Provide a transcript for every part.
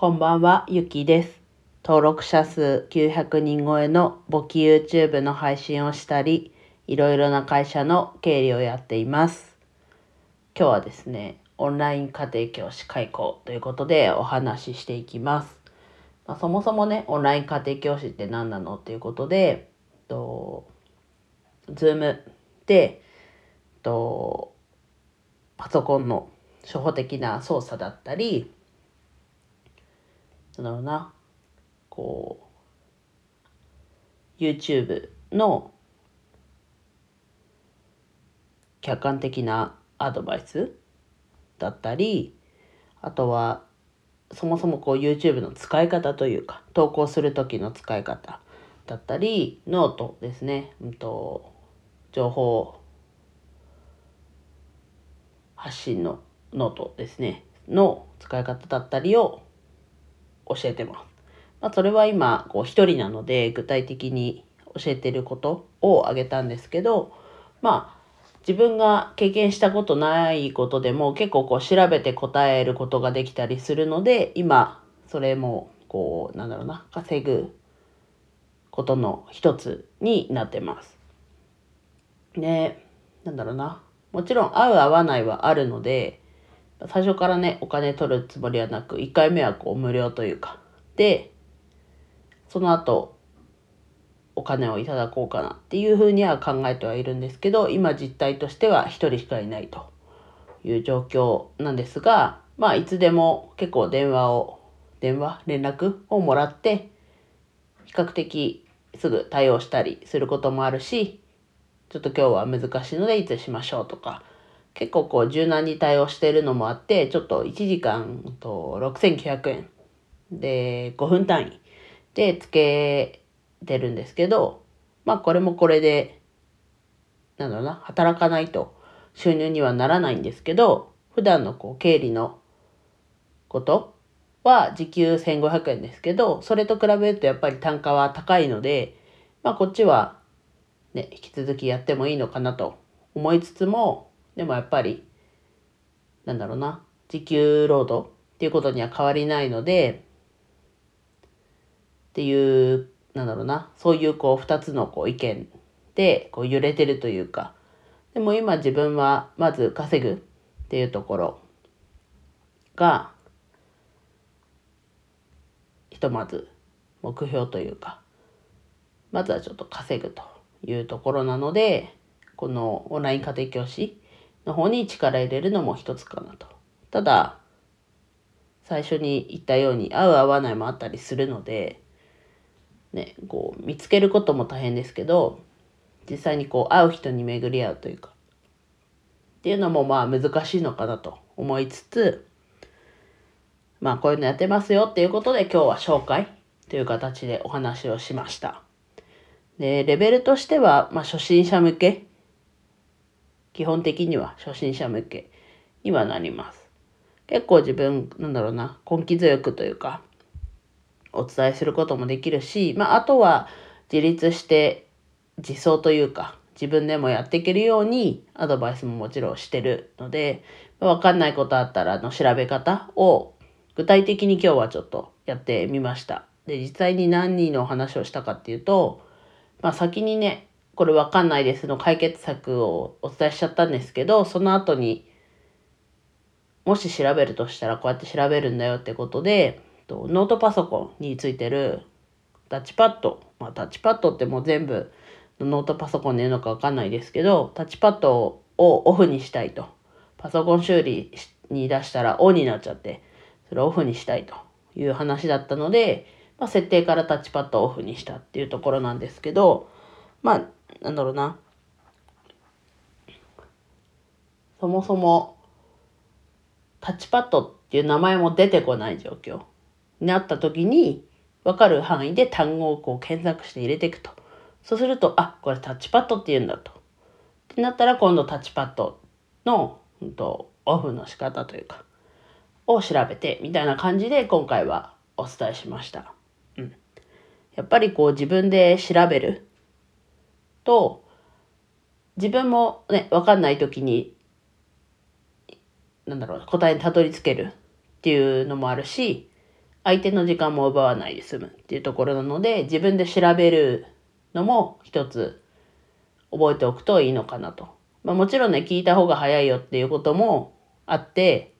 こんばんは、ゆきです。登録者数900人超えの簿記 YouTube の配信をしたり、いろいろな会社の経理をやっています。今日はですね、オンライン家庭教師開講ということでお話ししていきます。まあ、そもそもね、オンライン家庭教師って何なのっていうことで、と Zoom で、とパソコンの初歩的な操作だったり、なんだろうな、こう、YouTube の客観的なアドバイスだったり、あとは、そもそもこう YouTube の使い方というか、投稿する時の使い方だったり、ノートですね、うんと、情報発信のノートですね、の使い方だったりを教えてます。まあ、それは今、こう一人なので具体的に教えてることを挙げたんですけど、まあ、自分が経験したことないことでも結構こう調べて答えることができたりするので、今、それも、こう、なんだろうな、稼ぐことの一つになってます。で、なんだろうな。もちろん合う合わないはあるので、最初からね、お金取るつもりはなく、1回目はこう無料というか、で、その後、お金をいただこうかなっていうふうには考えてはいるんですけど、今実態としては1人しかいないという状況なんですが、まあいつでも結構電話を、電話、連絡？をもらって、比較的すぐ対応したりすることもあるし、ちょっと今日は難しいのでいつしましょうとか、結構こう柔軟に対応してるのもあって、ちょっと1時間と6900円。で5分単位。でつけてるんですけど、まあこれもこれで、なんだろうな、働かないと収入にはならないんですけど、普段のこう経理のことは時給1500円ですけど、それと比べるとやっぱり単価は高いので、まあこっちはね、引き続きやってもいいのかなと思いつつも、でもやっぱり、なんだろうな、時給労働っていうことには変わりないので、っていう、なんだろうな、そういうこう二つのこう意見でこう揺れてるというか、でも今自分はまず稼ぐっていうところが、ひとまず目標というか、まずはちょっと稼ぐというところなので、このオンライン家庭教師の方に力入れるのも一つかなと。ただ、最初に言ったように合う合わないもあったりするので、ね、こう見つけることも大変ですけど、実際にこう会う人に巡り合うというか、っていうのもまあ難しいのかなと思いつつ、まあこういうのやってますよっていうことで今日は紹介という形でお話をしました。で、レベルとしては、まあ初心者向け、基本的には初心者向けにはなります。結構自分、なんだろうな、根気強くというか、お伝えすることもできるし、まああとは自立して自走というか、自分でもやっていけるようにアドバイスももちろんしてるので、わかんないことあったらの調べ方を具体的に今日はちょっとやってみました。で、実際に何人の話をしたかっていうと、まあ先にね、これわかんないですの解決策をお伝えしちゃったんですけど、その後に、もし調べるとしたらこうやって調べるんだよってことで、ノートパソコンについてるタッチパッド、まあタッチパッドってもう全部ノートパソコンで言うのかわかんないですけど、タッチパッドをオフにしたいと。パソコン修理に出したらオンになっちゃって、それをオフにしたいという話だったので、まあ、設定からタッチパッドをオフにしたっていうところなんですけど、まあ、なんだろうな。そもそも、タッチパッドっていう名前も出てこない状況になった時に、わかる範囲で単語をこう検索して入れていくと。そうすると、あ、これタッチパッドって言うんだと。ってなったら今度タッチパッドの、うんと、オフの仕方というか、を調べてみたいな感じで今回はお伝えしました。うん。やっぱりこう自分で調べると、自分もね、わかんない時に、なんだろう、答えにたどり着けるっていうのもあるし、相手の時間も奪わないで済むっていうところなので、自分で調べるのも一つ覚えておくといいのかなと。まあ、もちろんね、聞いた方が早いよっていうこともあって、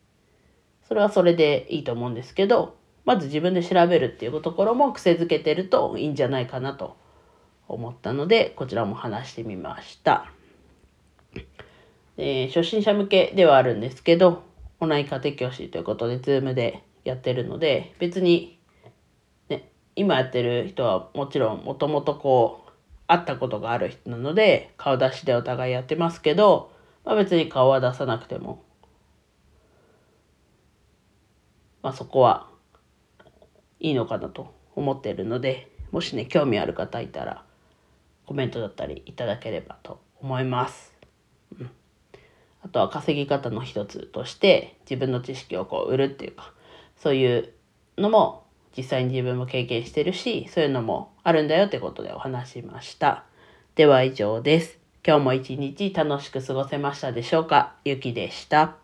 それはそれでいいと思うんですけど、まず自分で調べるっていうところも癖づけてるといいんじゃないかなと思ったので、こちらも話してみました。えー、初心者向けではあるんですけど、オンライン家庭教師ということで、ズームでやってるので、別に、ね、今やってる人はもちろんもともとこう、会ったことがある人なので、顔出しでお互いやってますけど、まあ、別に顔は出さなくても、まあ、そこはいいのかなと思ってるので、もしね、興味ある方いたら、コメントだったりいただければと思います。うん。あとは稼ぎ方の一つとして、自分の知識をこう売るっていうか、そういうのも実際に自分も経験してるし、そういうのもあるんだよってことでお話しました。では以上です。今日も一日楽しく過ごせましたでしょうか？ゆきでした。